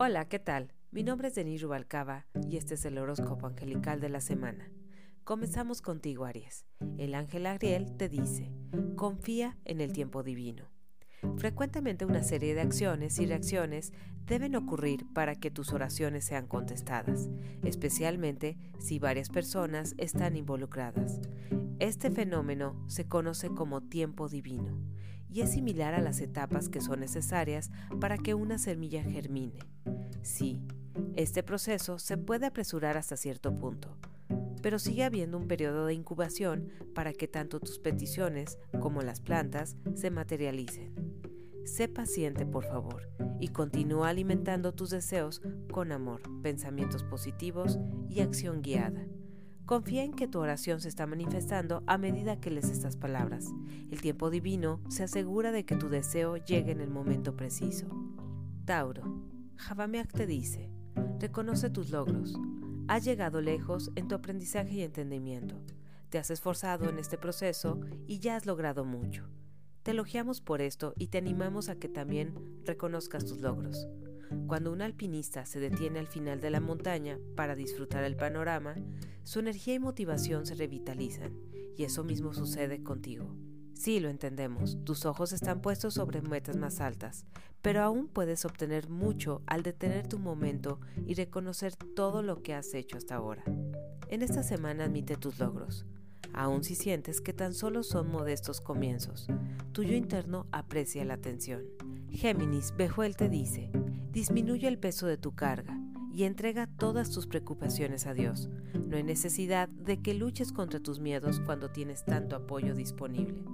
Hola, ¿qué tal? Mi nombre es Denis Rubalcaba y este es el horóscopo angelical de la semana. Comenzamos contigo, Aries. El ángel Ariel te dice, confía en el tiempo divino. Frecuentemente una serie de acciones y reacciones deben ocurrir para que tus oraciones sean contestadas, especialmente si varias personas están involucradas. Este fenómeno se conoce como tiempo divino y es similar a las etapas que son necesarias para que una semilla germine. Sí, este proceso se puede apresurar hasta cierto punto, pero sigue habiendo un periodo de incubación para que tanto tus peticiones como las plantas se materialicen. Sé paciente, por favor, y continúa alimentando tus deseos con amor, pensamientos positivos y acción guiada. Confía en que tu oración se está manifestando a medida que lees estas palabras. El tiempo divino se asegura de que tu deseo llegue en el momento preciso. Tauro, Javameak te dice, reconoce tus logros. Has llegado lejos en tu aprendizaje y entendimiento. Te has esforzado en este proceso y ya has logrado mucho. Te elogiamos por esto y te animamos a que también reconozcas tus logros. Cuando un alpinista se detiene al final de la montaña para disfrutar el panorama, su energía y motivación se revitalizan, y eso mismo sucede contigo. Sí, lo entendemos, tus ojos están puestos sobre metas más altas, pero aún puedes obtener mucho al detener tu momento y reconocer todo lo que has hecho hasta ahora. En esta semana admite tus logros, aun si sientes que tan solo son modestos comienzos. Tu yo interno aprecia la atención. Géminis, Bejuel te dice, disminuye el peso de tu carga y entrega todas tus preocupaciones a Dios. No hay necesidad de que luches contra tus miedos cuando tienes tanto apoyo disponible.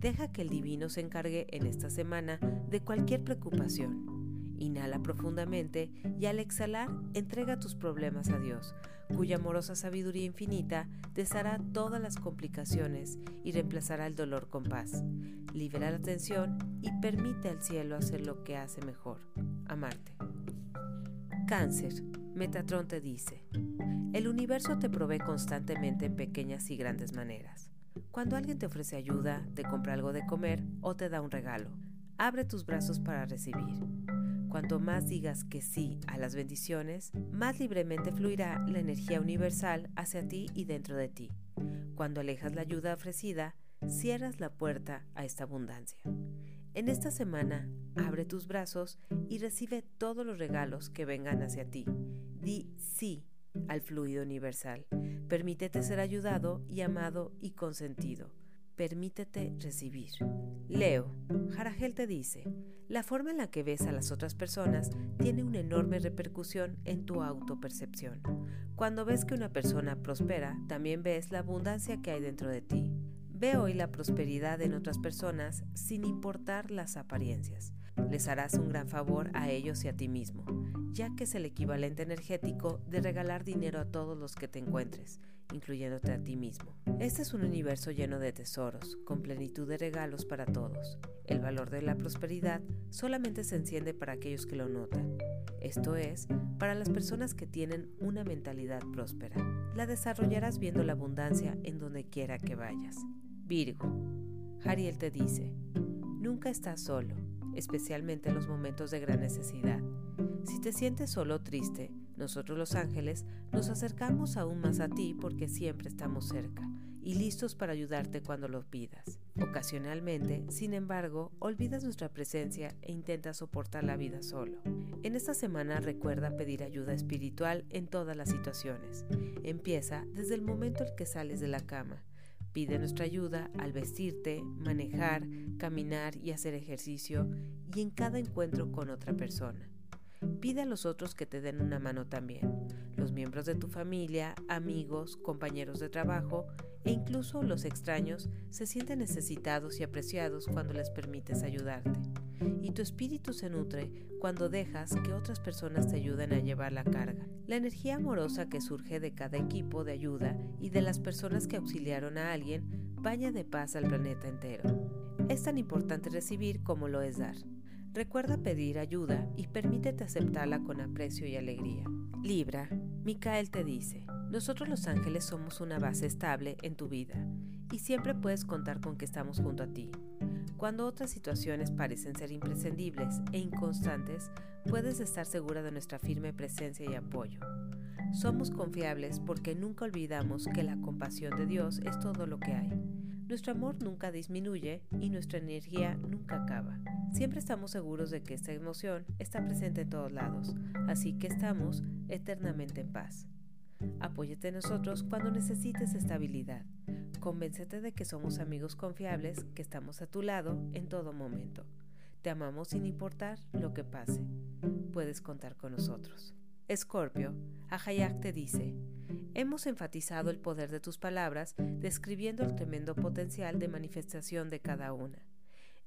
Deja que el divino se encargue en esta semana de cualquier preocupación. Inhala profundamente y al exhalar entrega tus problemas a Dios, cuya amorosa sabiduría infinita deshará todas las complicaciones y reemplazará el dolor con paz. Libera la tensión y permite al cielo hacer lo que hace mejor, amarte. Cáncer, Metatron te dice, el universo te provee constantemente en pequeñas y grandes maneras. Cuando alguien te ofrece ayuda, te compra algo de comer o te da un regalo, abre tus brazos para recibir. Cuanto más digas que sí a las bendiciones, más libremente fluirá la energía universal hacia ti y dentro de ti. Cuando alejas la ayuda ofrecida, cierras la puerta a esta abundancia. En esta semana, abre tus brazos y recibe todos los regalos que vengan hacia ti. Di sí al fluido universal. Permítete ser ayudado y amado y consentido. Permítete recibir. Leo, Jaragel te dice, la forma en la que ves a las otras personas tiene una enorme repercusión en tu autopercepción. Cuando ves que una persona prospera, también ves la abundancia que hay dentro de ti. Ve hoy la prosperidad en otras personas sin importar las apariencias. Les harás un gran favor a ellos y a ti mismo, ya que es el equivalente energético de regalar dinero a todos los que te encuentres incluyéndote a ti mismo. Este es un universo lleno de tesoros, con plenitud de regalos para todos. El valor de la prosperidad solamente se enciende para aquellos que lo notan. Esto es, para las personas que tienen una mentalidad próspera. La desarrollarás viendo la abundancia en donde quiera que vayas. Virgo. Jariel te dice, nunca estás solo, especialmente en los momentos de gran necesidad. Si te sientes solo o triste, nosotros los ángeles nos acercamos aún más a ti porque siempre estamos cerca y listos para ayudarte cuando lo pidas. Ocasionalmente, sin embargo, olvidas nuestra presencia e intentas soportar la vida solo. En esta semana recuerda pedir ayuda espiritual en todas las situaciones. Empieza desde el momento en que sales de la cama. Pide nuestra ayuda al vestirte, manejar, caminar y hacer ejercicio y en cada encuentro con otra persona. Pide a los otros que te den una mano también, los miembros de tu familia, amigos, compañeros de trabajo e incluso los extraños se sienten necesitados y apreciados cuando les permites ayudarte. Y tu espíritu se nutre cuando dejas que otras personas te ayuden a llevar la carga. La energía amorosa que surge de cada equipo de ayuda y de las personas que auxiliaron a alguien baña de paz al planeta entero. Es tan importante recibir como lo es dar. Recuerda pedir ayuda y permítete aceptarla con aprecio y alegría. Libra, Micael te dice, Nosotros los ángeles somos una base estable en tu vida y siempre puedes contar con que estamos junto a ti. Cuando otras situaciones parecen ser imprescindibles e inconstantes, puedes estar segura de nuestra firme presencia y apoyo. Somos confiables porque nunca olvidamos que la compasión de Dios es todo lo que hay. Nuestro amor nunca disminuye y nuestra energía nunca acaba. Siempre estamos seguros de que esta emoción está presente en todos lados, así que estamos eternamente en paz. Apóyate en nosotros cuando necesites estabilidad. Convéncete de que somos amigos confiables, que estamos a tu lado en todo momento. Te amamos sin importar lo que pase. Puedes contar con nosotros. Escorpio, Ahayak te dice, hemos enfatizado el poder de tus palabras describiendo el tremendo potencial de manifestación de cada una.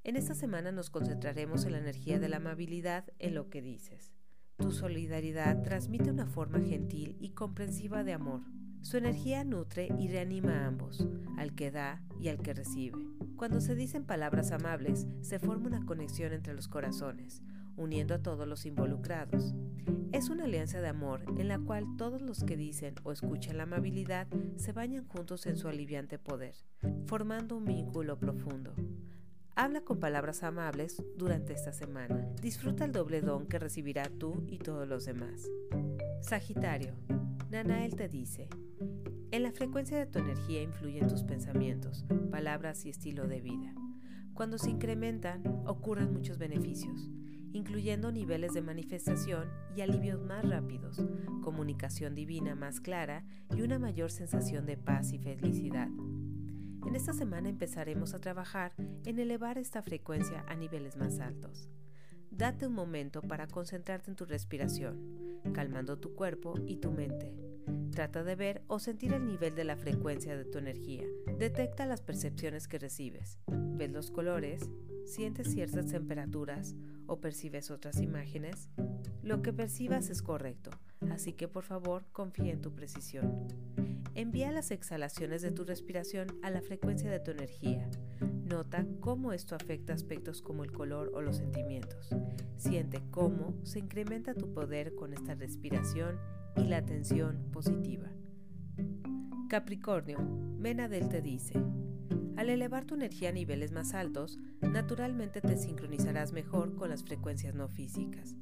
En esta semana nos concentraremos en la energía de la amabilidad en lo que dices. Tu solidaridad transmite una forma gentil y comprensiva de amor. Su energía nutre y reanima a ambos, al que da y al que recibe. Cuando se dicen palabras amables, se forma una conexión entre los corazones, uniendo a todos los involucrados. Es una alianza de amor en la cual todos los que dicen o escuchan la amabilidad se bañan juntos en su aliviante poder, formando un vínculo profundo. Habla con palabras amables durante esta semana. Disfruta el doble don que recibirá tú y todos los demás. Sagitario, Nanael te dice, en la frecuencia de tu energía influyen tus pensamientos, palabras y estilo de vida. Cuando se incrementan, ocurren muchos beneficios, incluyendo niveles de manifestación y alivios más rápidos, comunicación divina más clara y una mayor sensación de paz y felicidad. En esta semana empezaremos a trabajar en elevar esta frecuencia a niveles más altos. Date un momento para concentrarte en tu respiración, calmando tu cuerpo y tu mente. Trata de ver o sentir el nivel de la frecuencia de tu energía. Detecta las percepciones que recibes. Ves los colores, sientes ciertas temperaturas o percibes otras imágenes. Lo que percibas es correcto, así que por favor confía en tu precisión. Envía las exhalaciones de tu respiración a la frecuencia de tu energía. Nota cómo esto afecta aspectos como el color o los sentimientos. Siente cómo se incrementa tu poder con esta respiración y la atención positiva. Capricornio, Menadel te dice, al elevar tu energía a niveles más altos, naturalmente te sincronizarás mejor con las frecuencias no físicas.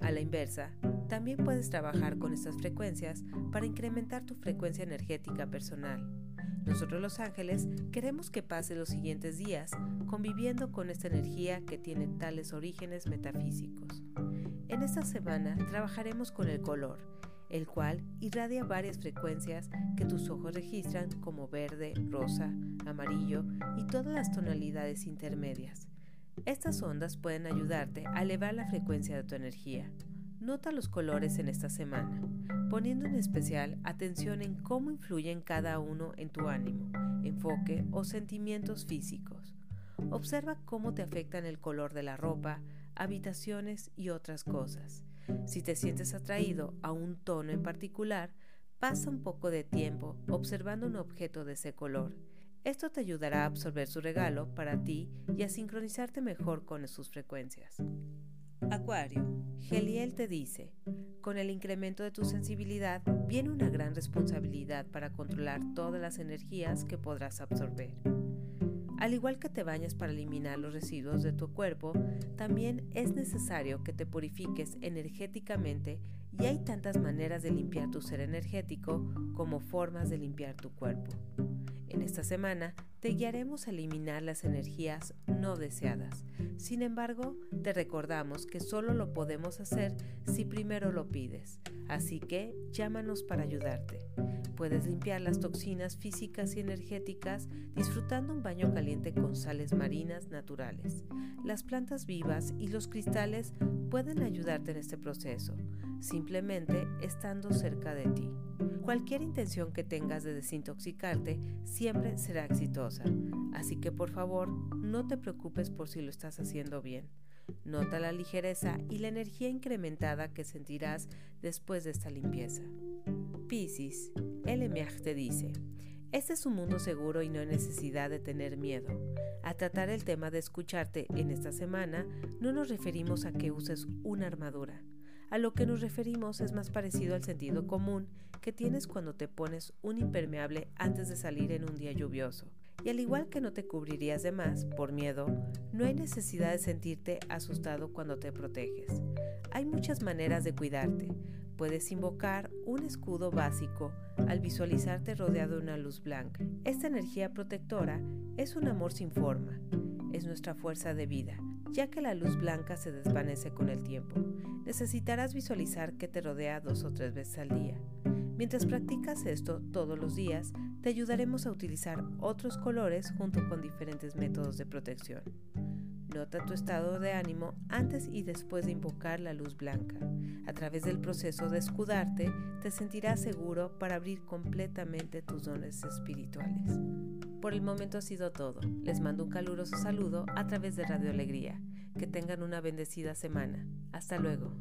A la inversa, también puedes trabajar con estas frecuencias para incrementar tu frecuencia energética personal. Nosotros los ángeles queremos que pase los siguientes días conviviendo con esta energía que tiene tales orígenes metafísicos. En esta semana trabajaremos con el color, el cual irradia varias frecuencias que tus ojos registran como verde, rosa, amarillo y todas las tonalidades intermedias. Estas ondas pueden ayudarte a elevar la frecuencia de tu energía. Nota los colores en esta semana, poniendo en especial atención en cómo influyen cada uno en tu ánimo, enfoque o sentimientos físicos. Observa cómo te afectan el color de la ropa, habitaciones y otras cosas. Si te sientes atraído a un tono en particular, pasa un poco de tiempo observando un objeto de ese color esto te ayudará a absorber su regalo para ti y a sincronizarte mejor con sus frecuencias. Acuario, Geliel te dice, con el incremento de tu sensibilidad viene una gran responsabilidad para controlar todas las energías que podrás absorber. Al igual que te bañas para eliminar los residuos de tu cuerpo, también es necesario que te purifiques energéticamente y hay tantas maneras de limpiar tu ser energético como formas de limpiar tu cuerpo. En esta semana te guiaremos a eliminar las energías no deseadas. Sin embargo, te recordamos que solo lo podemos hacer si primero lo pides. Así que llámanos para ayudarte. Puedes limpiar las toxinas físicas y energéticas disfrutando un baño caliente con sales marinas naturales. Las plantas vivas y los cristales pueden ayudarte en este proceso, simplemente estando cerca de ti. Cualquier intención que tengas de desintoxicarte siempre será exitosa, así que por favor no te preocupes por si lo estás haciendo bien. Nota la ligereza y la energía incrementada que sentirás después de esta limpieza. Piscis, el te dice, este es un mundo seguro y no hay necesidad de tener miedo. A tratar el tema de escucharte en esta semana, no nos referimos a que uses una armadura. A lo que nos referimos es más parecido al sentido común que tienes cuando te pones un impermeable antes de salir en un día lluvioso. Y al igual que no te cubrirías de más por miedo, no hay necesidad de sentirte asustado cuando te proteges. Hay muchas maneras de cuidarte. Puedes invocar un escudo básico al visualizarte rodeado de una luz blanca. Esta energía protectora es un amor sin forma, es nuestra fuerza de vida, ya que la luz blanca se desvanece con el tiempo. Necesitarás visualizar que te rodea dos o tres veces al día. Mientras practicas esto todos los días, te ayudaremos a utilizar otros colores junto con diferentes métodos de protección. Nota tu estado de ánimo antes y después de invocar la luz blanca. A través del proceso de escudarte, te sentirás seguro para abrir completamente tus dones espirituales. Por el momento ha sido todo. Les mando un caluroso saludo a través de Radio Alegría. Que tengan una bendecida semana. Hasta luego.